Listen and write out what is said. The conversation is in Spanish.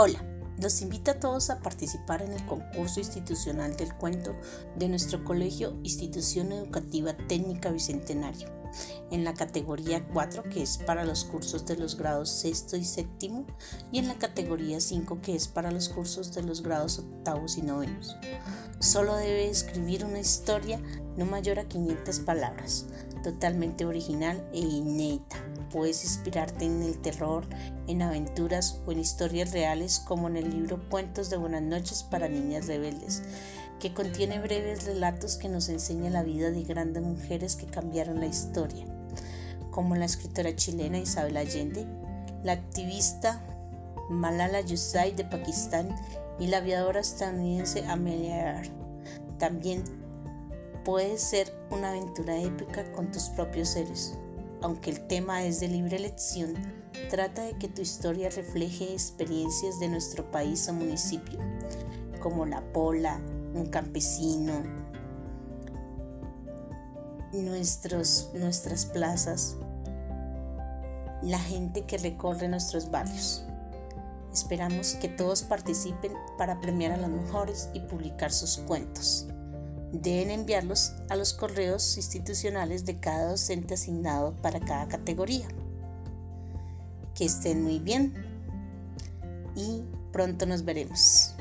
Hola, los invito a todos a participar en el concurso institucional del cuento de nuestro colegio Institución Educativa Técnica Bicentenario, en la categoría 4 que es para los cursos de los grados sexto y séptimo y en la categoría 5 que es para los cursos de los grados octavos y novenos. Solo debe escribir una historia no mayor a 500 palabras, totalmente original e inédita puedes inspirarte en el terror, en aventuras o en historias reales como en el libro Cuentos de Buenas noches para Niñas Rebeldes, que contiene breves relatos que nos enseñan la vida de grandes mujeres que cambiaron la historia, como la escritora chilena Isabel Allende, la activista Malala Yousafzai de Pakistán y la aviadora estadounidense Amelia Earhart. También puede ser una aventura épica con tus propios seres aunque el tema es de libre elección, trata de que tu historia refleje experiencias de nuestro país o municipio, como la pola, un campesino, nuestros, nuestras plazas, la gente que recorre nuestros barrios. Esperamos que todos participen para premiar a los mejores y publicar sus cuentos deben enviarlos a los correos institucionales de cada docente asignado para cada categoría. Que estén muy bien y pronto nos veremos.